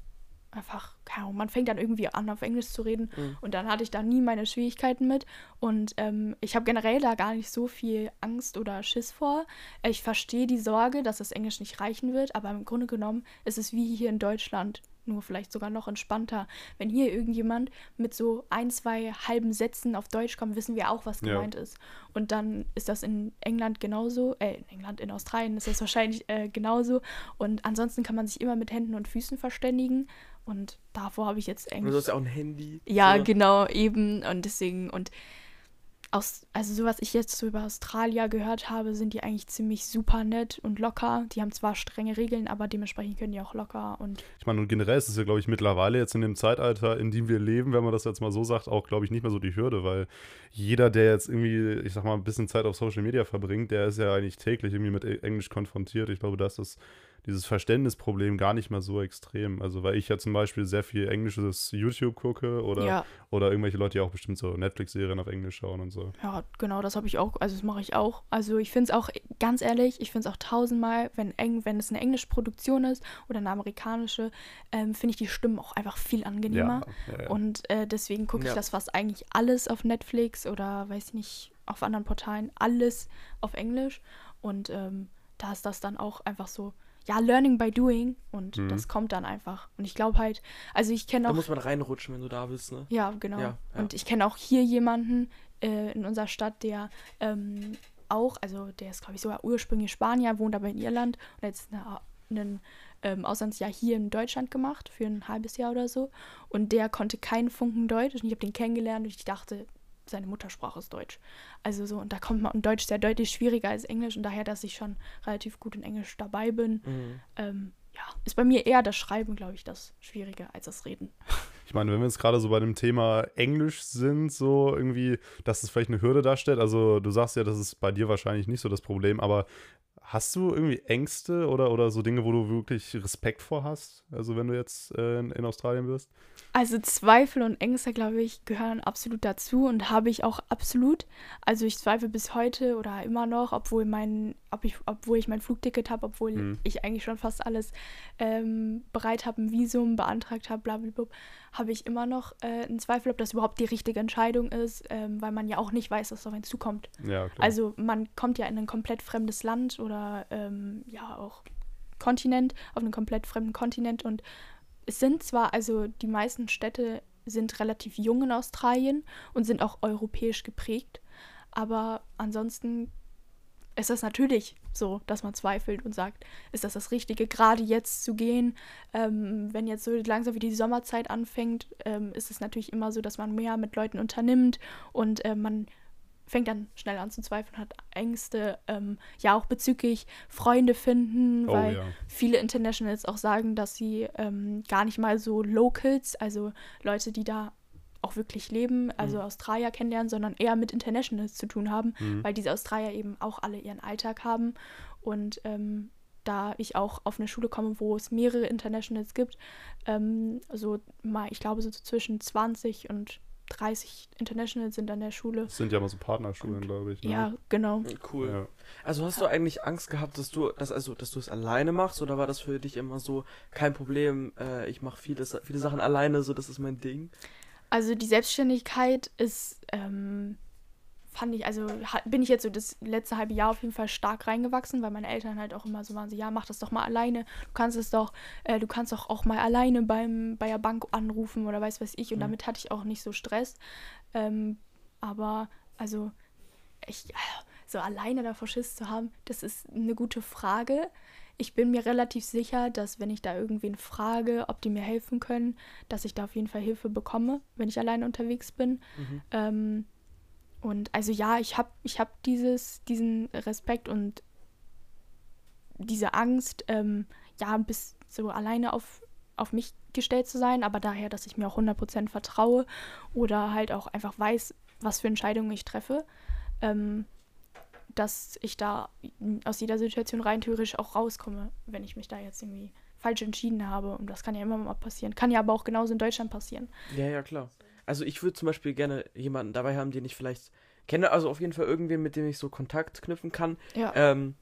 einfach, Ahnung, man fängt dann irgendwie an, auf Englisch zu reden. Mhm. Und dann hatte ich da nie meine Schwierigkeiten mit. Und ähm, ich habe generell da gar nicht so viel Angst oder Schiss vor. Ich verstehe die Sorge, dass das Englisch nicht reichen wird, aber im Grunde genommen ist es wie hier in Deutschland nur vielleicht sogar noch entspannter. Wenn hier irgendjemand mit so ein, zwei halben Sätzen auf Deutsch kommt, wissen wir auch, was gemeint ja. ist. Und dann ist das in England genauso, äh, in England, in Australien ist das wahrscheinlich äh, genauso. Und ansonsten kann man sich immer mit Händen und Füßen verständigen. Und davor habe ich jetzt Englisch. Du hast ja auch ein Handy. Ja, so. genau, eben. Und deswegen, und aus, also so was ich jetzt so über Australier gehört habe, sind die eigentlich ziemlich super nett und locker. Die haben zwar strenge Regeln, aber dementsprechend können die auch locker und. Ich meine, und generell ist es ja, glaube ich, mittlerweile jetzt in dem Zeitalter, in dem wir leben, wenn man das jetzt mal so sagt, auch, glaube ich, nicht mehr so die Hürde, weil jeder, der jetzt irgendwie, ich sag mal, ein bisschen Zeit auf Social Media verbringt, der ist ja eigentlich täglich irgendwie mit Englisch konfrontiert. Ich glaube, das ist dieses Verständnisproblem gar nicht mehr so extrem. Also, weil ich ja zum Beispiel sehr viel englisches YouTube gucke oder, ja. oder irgendwelche Leute, die auch bestimmt so Netflix-Serien auf Englisch schauen und so. Ja, genau, das habe ich auch, also das mache ich auch. Also ich finde es auch, ganz ehrlich, ich finde es auch tausendmal, wenn, eng, wenn es eine englische Produktion ist oder eine amerikanische, ähm, finde ich die Stimmen auch einfach viel angenehmer. Ja, ja, und äh, deswegen gucke ich das fast eigentlich alles auf Netflix oder weiß ich nicht, auf anderen Portalen, alles auf Englisch. Und ähm, da ist das dann auch einfach so ja, Learning by Doing und mhm. das kommt dann einfach. Und ich glaube halt, also ich kenne auch. Da muss man reinrutschen, wenn du da bist, ne? Ja, genau. Ja, ja. Und ich kenne auch hier jemanden äh, in unserer Stadt, der ähm, auch, also der ist, glaube ich, sogar ursprünglich Spanier, wohnt aber in Irland und hat jetzt ein ähm, Auslandsjahr hier in Deutschland gemacht, für ein halbes Jahr oder so. Und der konnte keinen Funken Deutsch und ich habe den kennengelernt und ich dachte, seine Muttersprache ist Deutsch. Also so, und da kommt man, und Deutsch ist ja deutlich schwieriger als Englisch und daher, dass ich schon relativ gut in Englisch dabei bin, mhm. ähm, ja, ist bei mir eher das Schreiben, glaube ich, das Schwierige als das Reden. (laughs) Ich meine, wenn wir jetzt gerade so bei dem Thema Englisch sind, so irgendwie, dass es vielleicht eine Hürde darstellt, also du sagst ja, das ist bei dir wahrscheinlich nicht so das Problem, aber Hast du irgendwie Ängste oder, oder so Dinge, wo du wirklich Respekt vor hast? Also wenn du jetzt äh, in, in, Australien wirst? Also Zweifel und Ängste, glaube ich, gehören absolut dazu und habe ich auch absolut. Also ich zweifle bis heute oder immer noch, obwohl mein, ob ich, obwohl ich mein Flugticket habe, obwohl mhm. ich eigentlich schon fast alles ähm, bereit habe, ein Visum beantragt habe, blablabla, habe ich immer noch äh, einen Zweifel, ob das überhaupt die richtige Entscheidung ist, ähm, weil man ja auch nicht weiß, was auf einen zukommt. Ja. Also man kommt ja in ein komplett fremdes Land oder ähm, ja auch Kontinent, auf einen komplett fremden Kontinent und es sind zwar, also die meisten Städte sind relativ jung in Australien und sind auch europäisch geprägt, aber ansonsten ist das natürlich so, dass man zweifelt und sagt, ist das das Richtige, gerade jetzt zu gehen? Ähm, wenn jetzt so langsam wie die Sommerzeit anfängt, ähm, ist es natürlich immer so, dass man mehr mit Leuten unternimmt und äh, man fängt dann schnell an zu zweifeln, hat Ängste, ähm, ja auch bezüglich Freunde finden, oh, weil ja. viele Internationals auch sagen, dass sie ähm, gar nicht mal so Locals, also Leute, die da auch wirklich leben, also mhm. Australier kennenlernen, sondern eher mit Internationals zu tun haben, mhm. weil diese Australier eben auch alle ihren Alltag haben. Und ähm, da ich auch auf eine Schule komme, wo es mehrere Internationals gibt, ähm, also mal, ich glaube, so zwischen 20 und 30 Internationals sind an der Schule. Das sind ja mal so Partnerschulen, glaube ich. Ne? Ja, genau. Cool. Ja. Also hast du eigentlich Angst gehabt, dass du das also, dass du es alleine machst, oder war das für dich immer so kein Problem? Äh, ich mache viele, viele Sachen alleine, so das ist mein Ding. Also die Selbstständigkeit ist, ähm, fand ich, also bin ich jetzt so das letzte halbe Jahr auf jeden Fall stark reingewachsen, weil meine Eltern halt auch immer so waren, so, ja, mach das doch mal alleine. Du kannst es doch, äh, du kannst doch auch mal alleine beim, bei der Bank anrufen oder weiß was ich. Und mhm. damit hatte ich auch nicht so Stress. Ähm, aber Also, ich, so alleine davor Schiss zu haben, das ist eine gute Frage. Ich bin mir relativ sicher, dass wenn ich da irgendwen frage, ob die mir helfen können, dass ich da auf jeden Fall Hilfe bekomme, wenn ich alleine unterwegs bin. Mhm. Ähm, und also ja, ich habe ich hab dieses, diesen Respekt und diese Angst, ähm, ja, bis so alleine auf, auf mich gestellt zu sein, aber daher, dass ich mir auch 100% vertraue oder halt auch einfach weiß, was für Entscheidungen ich treffe, ähm, dass ich da aus jeder Situation rein theoretisch auch rauskomme, wenn ich mich da jetzt irgendwie falsch entschieden habe. Und das kann ja immer mal passieren. Kann ja aber auch genauso in Deutschland passieren. Ja, ja, klar. Also ich würde zum Beispiel gerne jemanden dabei haben, den ich vielleicht kenne, also auf jeden Fall irgendwen, mit dem ich so Kontakt knüpfen kann. Ja. Ähm,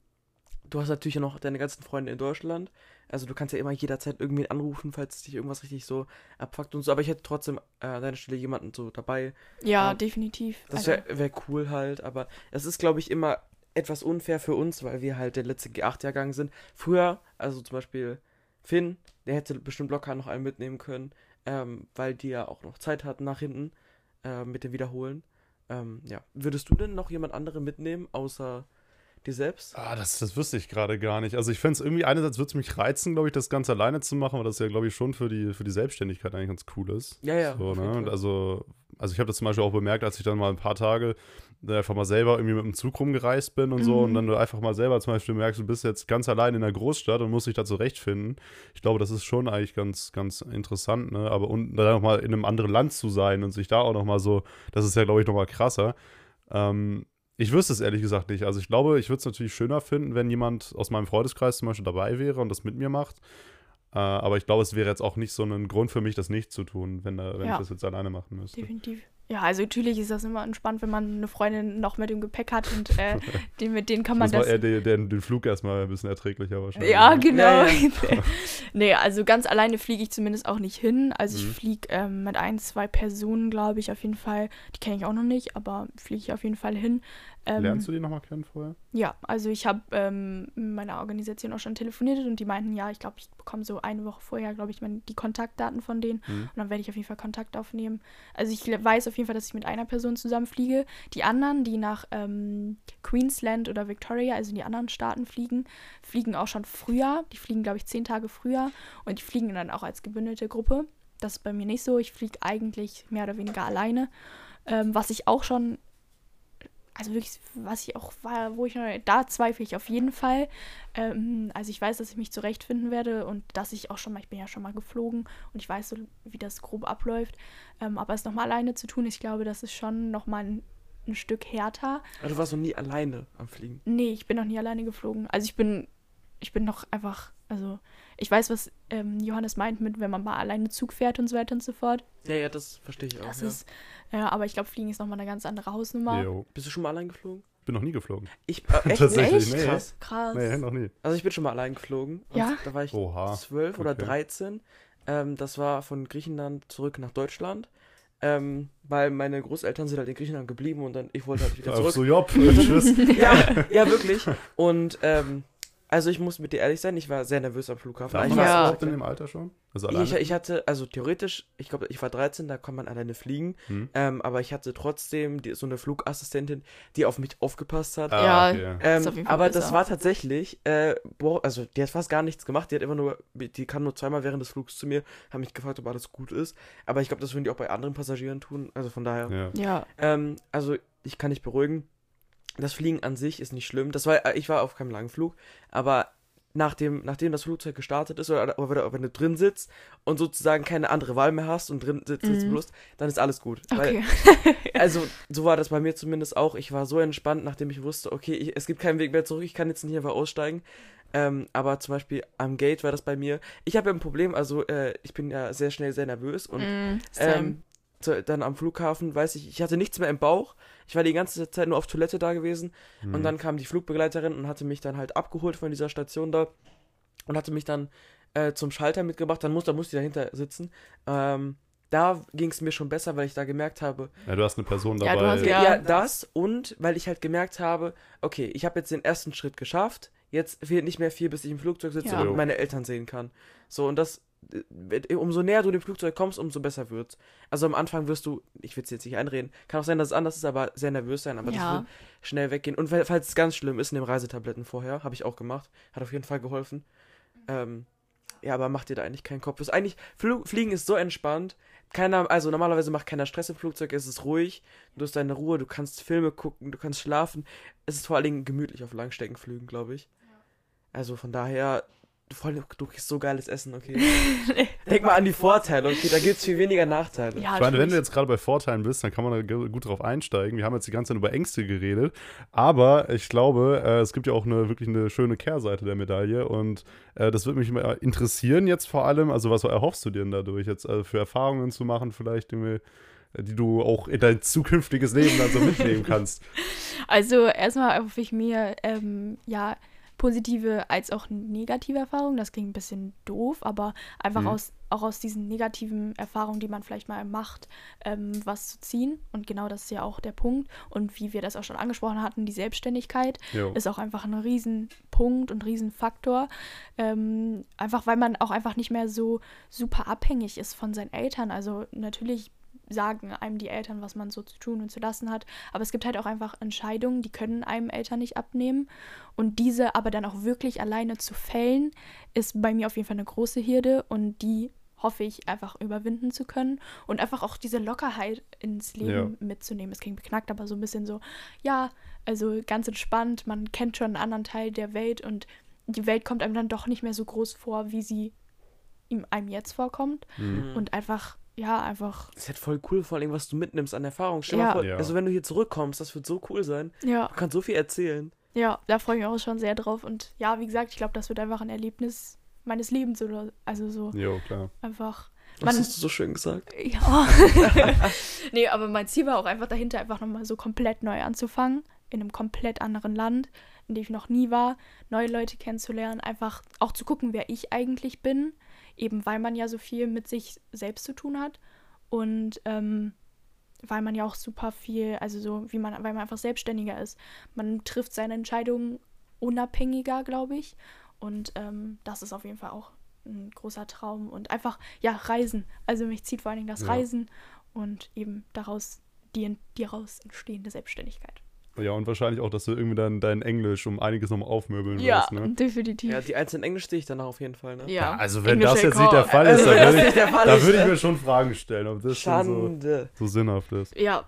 du hast natürlich noch deine ganzen Freunde in Deutschland. Also du kannst ja immer jederzeit irgendwie anrufen, falls dich irgendwas richtig so abfuckt und so. Aber ich hätte trotzdem äh, an deiner Stelle jemanden so dabei. ja, ja. definitiv. Das Also, wäre wär cool halt. Aber es ist, glaube ich, immer etwas unfair für uns, weil wir halt der letzte G8-Jahrgang sind. Früher, also zum Beispiel Finn, der hätte bestimmt locker noch einen mitnehmen können, ähm, weil die ja auch noch Zeit hatten nach hinten äh, mit dem Wiederholen. Ähm, ja. Würdest du denn noch jemand anderen mitnehmen, außer dir selbst? Ah, das, das wüsste ich gerade gar nicht. Also ich fände es irgendwie, einerseits würde es mich reizen, glaube ich, das Ganze alleine zu machen, weil das ja, glaube ich, schon für die, für die Selbstständigkeit eigentlich ganz cool ist. Ja, ja, So, ne? Also, also ich habe das zum Beispiel auch bemerkt, als ich dann mal ein paar Tage äh, einfach mal selber irgendwie mit dem Zug rumgereist bin und so Mhm. und dann du einfach mal selber zum Beispiel merkst, du bist jetzt ganz allein in der Großstadt und musst dich da zurechtfinden. Ich glaube, das ist schon eigentlich ganz, ganz interessant, ne? Aber und dann noch mal in einem anderen Land zu sein und sich da auch noch mal so, das ist ja, glaube ich, noch mal krasser. Ähm, ich wüsste es ehrlich gesagt nicht. Also ich glaube, ich würde es natürlich schöner finden, wenn jemand aus meinem Freundeskreis zum Beispiel dabei wäre und das mit mir macht. Äh, aber ich glaube, es wäre jetzt auch nicht so ein Grund für mich, das nicht zu tun, wenn, äh, wenn Ja. ich das jetzt alleine machen müsste. definitiv. Ja, also natürlich ist das immer entspannt, wenn man eine Freundin noch mit dem Gepäck hat und äh, (laughs) den, mit denen kann man das war das. eher den, den, den Flug erstmal ein bisschen erträglicher wahrscheinlich. Ja, ne? genau. Ja, (laughs) nee, also ganz alleine fliege ich zumindest auch nicht hin. Also ich Mhm. fliege ähm, mit ein, zwei Personen, glaube ich, auf jeden Fall. Die kenne ich auch noch nicht, aber fliege ich auf jeden Fall hin. Ähm, Lernst du die nochmal kennen vorher? Ja, also ich habe ähm, mit meiner Organisation auch schon telefoniert und die meinten, ja, ich glaube, ich bekomme so eine Woche vorher, glaube ich, mein, die Kontaktdaten von denen Mhm. und dann werde ich auf jeden Fall Kontakt aufnehmen. Also ich weiß auf jeden Fall, dass ich mit einer Person zusammenfliege. Die anderen, die nach ähm, Queensland oder Victoria, also in die anderen Staaten fliegen, fliegen auch schon früher. Die fliegen, glaube ich, zehn Tage früher und die fliegen dann auch als gebündelte Gruppe. Das ist bei mir nicht so. Ich fliege eigentlich mehr oder weniger alleine. Ähm, was ich auch schon also wirklich, was ich auch war, wo ich noch, da zweifle ich auf jeden Fall. Ähm, also ich weiß, dass ich mich zurechtfinden werde und dass ich auch schon mal, ich bin ja schon mal geflogen und ich weiß so, wie das grob abläuft. Ähm, aber es nochmal alleine zu tun, ich glaube, das ist schon nochmal ein, ein Stück härter. Also du warst noch nie alleine am Fliegen. Nee, ich bin noch nie alleine geflogen. Also ich bin, ich bin noch einfach, also ich weiß, was ähm, Johannes meint mit, wenn man mal alleine Zug fährt und so weiter und so fort. Ja, ja, das verstehe ich auch. Das ja. ist, ja, aber ich glaube, Fliegen ist nochmal eine ganz andere Hausnummer. Jo. Bist du schon mal allein geflogen? Bin noch nie geflogen. Ich, äh, echt? Tatsächlich, echt? nee. Krass. Krass. Nee, noch nie. Also ich bin schon mal allein geflogen. Ja? Da war ich Oha. zwölf oder okay. 13. Ähm, das war von Griechenland zurück nach Deutschland. Ähm, weil meine Großeltern sind halt in Griechenland geblieben und dann ich wollte halt wieder zurück. so, äh, (laughs) tschüss. ja, ja, wirklich. Und ähm, also ich muss mit dir ehrlich sein, ich war sehr nervös am Flughafen. Darf ich, man war, das Ja. überhaupt in dem Alter schon? Also alleine? ich, ich hatte, also theoretisch, ich glaube, ich war 13, da kann man alleine fliegen. Hm? Ähm, aber ich hatte trotzdem die, so eine Flugassistentin, die auf mich aufgepasst hat. Ah, Ja. okay. Ähm, Ist auf jeden Fall aber besser. das war tatsächlich, äh, boah, also die hat fast gar nichts gemacht. Die hat immer nur, die kam nur zweimal während des Flugs zu mir, haben mich gefragt, ob alles gut ist. Aber ich glaube, das würden die auch bei anderen Passagieren tun. Also von daher. Ja. Ja, Ähm, also ich kann dich beruhigen. Das Fliegen an sich ist nicht schlimm. Das war, äh, ich war auf keinem langen Flug, aber nachdem, nachdem das Flugzeug gestartet ist oder, oder wenn du drin sitzt und sozusagen keine andere Wahl mehr hast und drin sitzt Mhm. bloß, dann ist alles gut. Weil okay. (laughs) also, (laughs) so war das bei mir zumindest auch. Ich war so entspannt, nachdem ich wusste, okay, ich, es gibt keinen Weg mehr zurück, ich kann jetzt nicht einfach aussteigen. Ähm, aber zum Beispiel am Gate war das bei mir. Ich habe ja ein Problem, also äh, ich bin ja sehr schnell sehr nervös und Mm, ähm, zu, dann am Flughafen, weiß ich, ich hatte nichts mehr im Bauch. Ich war die ganze Zeit nur auf Toilette da gewesen. Hm. Und dann kam die Flugbegleiterin und hatte mich dann halt abgeholt von dieser Station da und hatte mich dann äh, zum Schalter mitgebracht. Dann muss, da musste ich dahinter sitzen. Ähm, da ging es mir schon besser, weil ich da gemerkt habe, Ja, du hast eine Person Ja, dabei. du hast ja, Ja. das und weil ich halt gemerkt habe, okay, ich habe jetzt den ersten Schritt geschafft. Jetzt fehlt nicht mehr viel, bis ich im Flugzeug sitze Ja. und meine Eltern sehen kann. So, und das umso näher du dem Flugzeug kommst, umso besser wird's. Also am Anfang wirst du, ich will es jetzt nicht einreden, kann auch sein, dass es anders ist, aber sehr nervös sein, aber Ja. das wird schnell weggehen. Und fa- falls es ganz schlimm ist, nimm Reisetabletten vorher, habe ich auch gemacht, hat auf jeden Fall geholfen. Ähm, ja, aber mach dir da eigentlich keinen Kopf. Ist eigentlich, Flu Fliegen ist so entspannt. Keiner, also normalerweise macht keiner Stress im Flugzeug, es ist ruhig, du hast deine Ruhe, du kannst Filme gucken, du kannst schlafen. Es ist vor allen Dingen gemütlich auf Langstreckenflügen, glaube ich. Also von daher, vor allem, du kriegst so geiles Essen, okay. (laughs) Denk mal an die Vorteile, okay, da gibt es viel weniger Nachteile. Ja, Ich meine, wenn du jetzt gerade bei Vorteilen bist, dann kann man da gut drauf einsteigen. Wir haben jetzt die ganze Zeit über Ängste geredet, aber ich glaube, äh, es gibt ja auch eine wirklich eine schöne Kehrseite der Medaille und äh, das würde mich mal interessieren jetzt vor allem. Also was erhoffst du dir denn dadurch jetzt äh, für Erfahrungen zu machen, vielleicht die, mir- die du auch in dein zukünftiges Leben dann so mitnehmen kannst? (laughs) Also erstmal erhoffe ich mir, ähm, ja, positive als auch negative Erfahrungen. Das klingt ein bisschen doof, aber einfach Mhm. aus, auch aus diesen negativen Erfahrungen, die man vielleicht mal macht, ähm, was zu ziehen. Und genau das ist ja auch der Punkt. Und wie wir das auch schon angesprochen hatten, die Selbstständigkeit Jo. ist auch einfach ein Riesenpunkt und Riesenfaktor. Ähm, einfach weil man auch einfach nicht mehr so super abhängig ist von seinen Eltern. Also natürlich sagen einem die Eltern, was man so zu tun und zu lassen hat. Aber es gibt halt auch einfach Entscheidungen, die können einem Eltern nicht abnehmen. Und diese aber dann auch wirklich alleine zu fällen, ist bei mir auf jeden Fall eine große Hürde und die hoffe ich einfach überwinden zu können und einfach auch diese Lockerheit ins Leben mitzunehmen. Es klingt beknackt, aber so ein bisschen so, ja, also ganz entspannt, man kennt schon einen anderen Teil der Welt und die Welt kommt einem dann doch nicht mehr so groß vor, wie sie ihm einem jetzt vorkommt. Mhm. Und einfach, ja, einfach, Das ist halt voll cool, vor allem, was du mitnimmst an Erfahrung. Stell dir Ja. mal vor, Ja. also wenn du hier zurückkommst, das wird so cool sein. ja, Du kannst so viel erzählen. ja, da freue ich mich auch schon sehr drauf. Und ja, wie gesagt, ich glaube, das wird einfach ein Erlebnis meines Lebens oder also so Jo, klar. einfach. Was Man- hast du so schön gesagt? (laughs) Ja. (laughs) nee, aber mein Ziel war auch einfach dahinter, einfach nochmal so komplett neu anzufangen. In einem komplett anderen Land, in dem ich noch nie war. Neue Leute kennenzulernen. Einfach auch zu gucken, wer ich eigentlich bin. Eben weil man ja so viel mit sich selbst zu tun hat. Und ähm, weil man ja auch super viel, also so wie man, weil man einfach selbstständiger ist. Man trifft seine Entscheidungen unabhängiger, glaube ich. Und ähm, das ist auf jeden Fall auch ein großer Traum. Und einfach, ja, Reisen. Also mich zieht vor allen Dingen das Ja. Reisen und eben daraus die, die daraus entstehende Selbstständigkeit. Ja, und wahrscheinlich auch, dass du irgendwie dann dein Englisch um einiges nochmal aufmöbeln Ja, wirst, ne? definitiv. Ja, die einzelnen Englisch sehe ich danach auf jeden Fall, ne? Ja, Also wenn English das jetzt nicht der Fall ist, dann das würde ich, da ist, würde ich mir schon Fragen stellen, ob das schon so, so sinnhaft ist. Ja,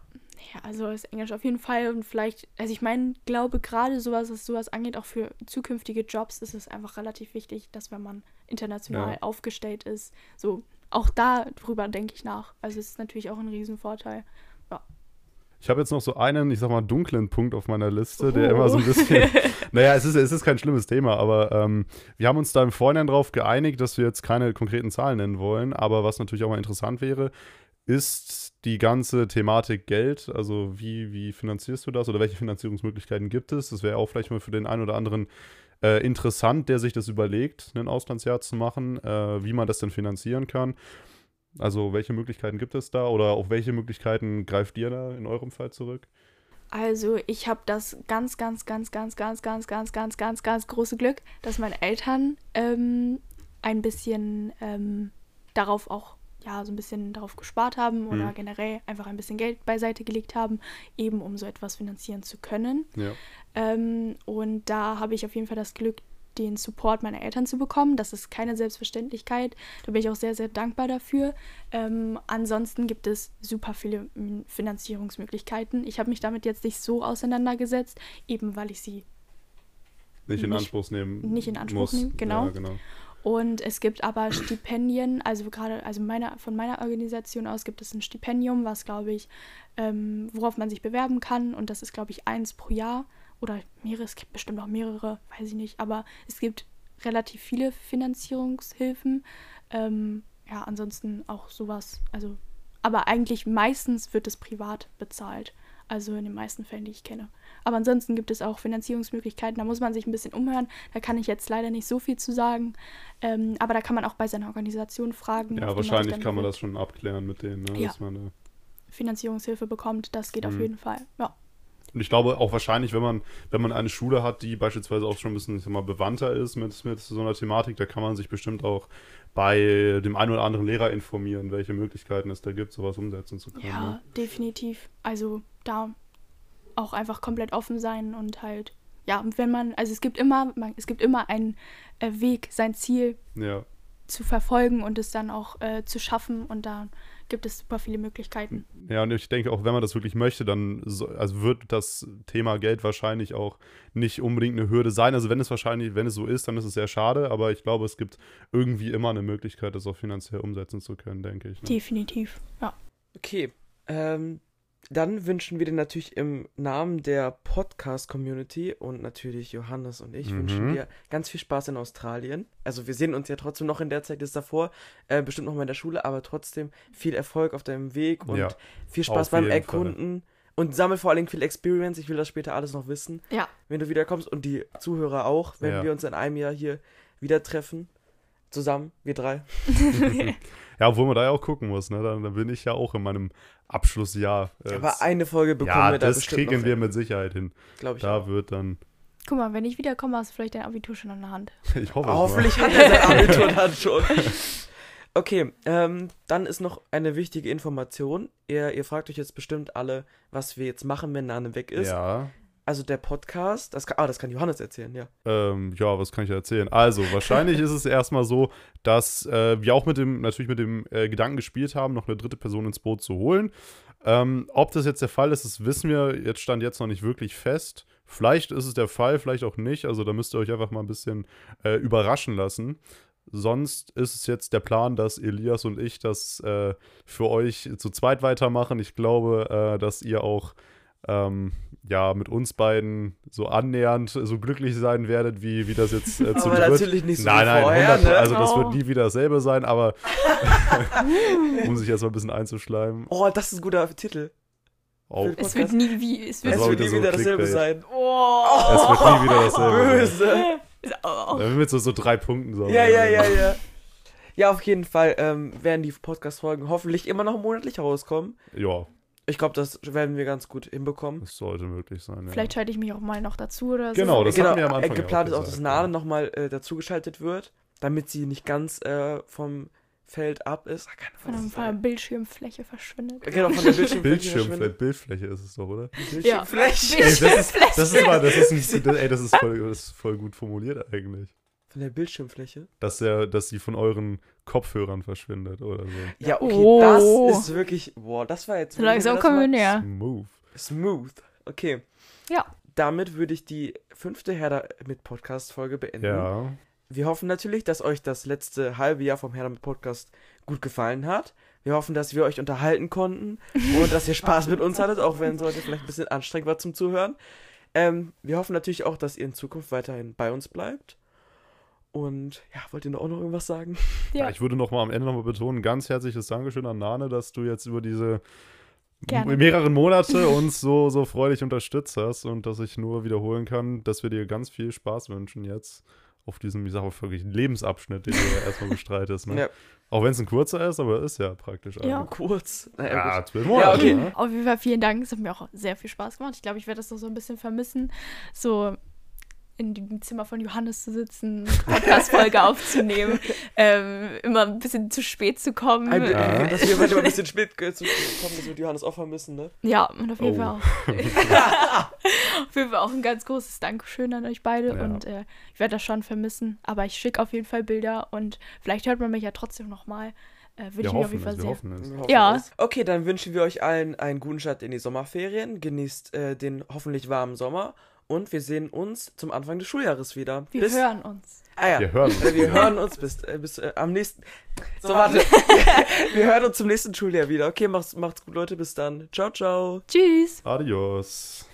ja, also das Englisch auf jeden Fall und vielleicht, also ich meine, glaube gerade sowas, was sowas angeht, auch für zukünftige Jobs ist es einfach relativ wichtig, dass wenn man international Ja. aufgestellt ist, so auch darüber denke ich nach. Also es ist natürlich auch ein Riesenvorteil. Ich habe jetzt noch so einen, ich sag mal, dunklen Punkt auf meiner Liste, der Oh. immer so ein bisschen. (laughs) naja, es ist, es ist kein schlimmes Thema, aber ähm, wir haben uns da im Vorhinein darauf geeinigt, dass wir jetzt keine konkreten Zahlen nennen wollen. Aber was natürlich auch mal interessant wäre, ist die ganze Thematik Geld. Also, wie, wie finanzierst du das oder welche Finanzierungsmöglichkeiten gibt es? Das wäre auch vielleicht mal für den einen oder anderen äh, interessant, der sich das überlegt, ein Auslandsjahr zu machen, äh, wie man das denn finanzieren kann. Also, welche Möglichkeiten gibt es da oder auf welche Möglichkeiten greift ihr da in eurem Fall zurück? Also ich habe das ganz, ganz, ganz, ganz, ganz, ganz, ganz, ganz, ganz, ganz große Glück, dass meine Eltern ähm, ein bisschen ähm, darauf auch, ja, so ein bisschen darauf gespart haben oder Mhm. generell einfach ein bisschen Geld beiseite gelegt haben, eben um so etwas finanzieren zu können. Ja. Ähm, und da habe ich auf jeden Fall das Glück, den Support meiner Eltern zu bekommen. Das ist keine Selbstverständlichkeit. Da bin ich auch sehr, sehr dankbar dafür. Ähm, ansonsten gibt es super viele mm, Finanzierungsmöglichkeiten. Ich habe mich damit jetzt nicht so auseinandergesetzt, eben weil ich sie. Nicht in Nicht- Anspruch nehmen. nicht in Anspruch muss. nehmen, genau. Ja, genau. Und es gibt aber Stipendien, also gerade, also meiner, von meiner Organisation aus gibt es ein Stipendium, was glaube ich, ähm, worauf man sich bewerben kann. Und das ist, glaube ich, eins pro Jahr oder mehrere, es gibt bestimmt auch mehrere, weiß ich nicht, aber es gibt relativ viele Finanzierungshilfen. Ähm, ja, ansonsten auch sowas, also, aber eigentlich meistens wird es privat bezahlt. Also in den meisten Fällen, die ich kenne. Aber ansonsten gibt es auch Finanzierungsmöglichkeiten. Da muss man sich ein bisschen umhören. Da kann ich jetzt leider nicht so viel zu sagen. Ähm, aber da kann man auch bei seiner Organisation fragen. Ja, auf man wahrscheinlich kann man das schon abklären mit denen. Ne? Ja. Dass man, da- Finanzierungshilfe bekommt. Das geht auf Mhm. jeden Fall. Ja. Und ich glaube auch wahrscheinlich, wenn man, wenn man eine Schule hat, die beispielsweise auch schon ein bisschen ich sag mal, bewandter ist mit, mit so einer Thematik, da kann man sich bestimmt auch bei dem einen oder anderen Lehrer informieren, welche Möglichkeiten es da gibt, sowas umsetzen zu können. Ja, Ne? definitiv. Also da auch einfach komplett offen sein und halt, ja, und wenn man, also es gibt immer, man, es gibt immer einen äh, Weg, sein Ziel Ja. zu verfolgen und es dann auch äh, zu schaffen und da gibt es super viele Möglichkeiten. Ja, und ich denke auch, wenn man das wirklich möchte, dann so, also wird das Thema Geld wahrscheinlich auch nicht unbedingt eine Hürde sein. Also wenn es wahrscheinlich, wenn es so ist, dann ist es sehr schade, aber ich glaube, es gibt irgendwie immer eine Möglichkeit, das auch finanziell umsetzen zu können, denke ich. Ne? Definitiv, ja. Okay, ähm, dann wünschen wir dir natürlich im Namen der Podcast-Community und natürlich Johannes und ich Mhm. wünschen dir ganz viel Spaß in Australien. Also wir sehen uns ja trotzdem noch in der Zeit jetzt davor, äh, bestimmt noch mal in der Schule, aber trotzdem viel Erfolg auf deinem Weg und Ja, viel Spaß beim Erkunden und sammel vor allem viel Experience. Ich will das später alles noch wissen, Ja, wenn du wiederkommst und die Zuhörer auch, wenn Ja. wir uns in einem Jahr hier wieder treffen. Zusammen, wir drei. (laughs) (laughs) Ja, obwohl man da ja auch gucken muss, ne? Dann, dann bin ich ja auch in meinem Abschlussjahr. äh, aber eine Folge bekommen ja, wir da das bestimmt kriegen noch wir hin, mit Sicherheit hin. glaube ich. Da wird dann, guck mal, wenn ich wiederkomme, hast du vielleicht dein Abitur schon an der Hand. (laughs) ich hoffe es Hoffentlich hat er sein Abitur (laughs) dann schon. Okay, ähm, dann ist noch eine wichtige Information. Ihr, ihr fragt euch jetzt bestimmt alle, was wir jetzt machen, wenn Nane weg mal. ist. Ja. Also der Podcast, das kann, ah, das kann Johannes erzählen, ja. Ähm, ja, was kann ich erzählen? Also, wahrscheinlich (laughs) ist es erstmal so, dass äh, wir auch mit dem, natürlich mit dem äh, Gedanken gespielt haben, noch eine dritte Person ins Boot zu holen. Ähm, ob das jetzt der Fall ist, das wissen wir jetzt stand jetzt noch nicht wirklich fest. Vielleicht ist es der Fall, vielleicht auch nicht. Also da müsst ihr euch einfach mal ein bisschen äh, überraschen lassen. Sonst ist es jetzt der Plan, dass Elias und ich das äh, für euch zu zweit weitermachen. Ich glaube, äh, dass ihr auch ähm, ja mit uns beiden so annähernd so glücklich sein werdet, wie, wie das jetzt äh, zu Aber dritt. natürlich nicht so Nein, nein, vorher, 100, ne? also das Oh. wird nie wieder dasselbe sein, aber (laughs) um sich jetzt mal ein bisschen einzuschleimen. Oh, das ist ein guter Titel. Oh, Es wird nie wie, es wird, Es wird wieder nie so wieder dasselbe Clickbait. sein. oh, es wird nie wieder dasselbe. sein. Böse. oh. Äh, Mit so, so drei Punkten. So Ja, ja, ja, ja. Ja, auf jeden Fall ähm, werden die Podcast-Folgen hoffentlich immer noch monatlich rauskommen. Ja, Ich glaube, das werden wir ganz gut hinbekommen. das sollte möglich sein. Ja. Vielleicht schalte ich mich auch mal noch dazu oder so. Genau, das genau, hatten wir am Anfang geplant ja ist auch auch, dass ja. nochmal äh, dazugeschaltet wird, damit sie nicht ganz äh, vom Feld ab ist. Ach, keine Von, einem- von der Bildschirmfläche verschwindet. Genau, von der Bildschirmfläche. Bildschirmfläche. Bildfläche ist es doch, oder? Ja. Bildschirmfläche. Ey, das ist, das ist mal, das ist, ein, das, ey, das ist voll, das ist voll gut formuliert eigentlich. Von der Bildschirmfläche? Dass, der, dass sie von euren Kopfhörern verschwindet oder so. Ja, okay, Oh. das ist wirklich. Boah, das war jetzt. So langsam das kommen wir näher. Smooth. Smooth. Okay. Ja. Damit würde ich die fünfte Herder mit Podcast-Folge beenden. Ja. Wir hoffen natürlich, dass euch das letzte halbe Jahr vom Herder mit Podcast gut gefallen hat. Wir hoffen, dass wir euch unterhalten konnten (laughs) und dass ihr Spaß mit uns hattet, auch wenn es heute vielleicht ein bisschen anstrengend war zum Zuhören. Ähm, wir hoffen natürlich auch, dass ihr in Zukunft weiterhin bei uns bleibt. Und ja, wollt ihr noch auch noch irgendwas sagen? (laughs) Ja. Ja. ich würde noch mal am Ende noch mal betonen, ganz herzliches Dankeschön an Nane, dass du jetzt über diese Gerne. mehreren Monate (laughs) uns so, so freudig unterstützt hast und dass ich nur wiederholen kann, dass wir dir ganz viel Spaß wünschen jetzt auf diesem, ich sag mal, wirklich Lebensabschnitt, den du ja erstmal bestreitest. Ne? Ja. Auch wenn es ein kurzer ist, aber ist ja praktisch. Ja. einer. Kurz. Naja, Ja, zwölf Monate. okay. Ne? Auf jeden Fall vielen Dank. Es hat mir auch sehr viel Spaß gemacht. Ich glaube, ich werde das noch so ein bisschen vermissen. So in dem Zimmer von Johannes zu sitzen, Podcast-Folge (laughs) aufzunehmen, ähm, immer ein bisschen zu spät zu kommen. Ein, Ja. Dass wir manchmal ein bisschen spät zu kommen, dass wir Johannes auch vermissen, ne? Ja, und auf jeden Oh. Fall auch. (laughs) auf jeden Fall auch ein ganz großes Dankeschön an euch beide. Ja. Und äh, ich werde das schon vermissen. Aber ich schicke auf jeden Fall Bilder und vielleicht hört man mich ja trotzdem nochmal. Äh, Würde Wir ich mich auf hoffen jeden Fall es, wir sehr. hoffen es. Wir hoffen Ja. es. Okay, dann wünschen wir euch allen einen guten Start in die Sommerferien. Genießt äh, den hoffentlich warmen Sommer. Und wir sehen uns zum Anfang des Schuljahres wieder. Wir bis, hören uns. Ah ja. Wir hören uns. Äh, wir hören uns bis, äh, bis äh, am nächsten. So, warte. (laughs) wir hören uns zum nächsten Schuljahr wieder. Okay, macht's, macht's gut, Leute. Bis dann. Ciao, ciao. Tschüss. Adios.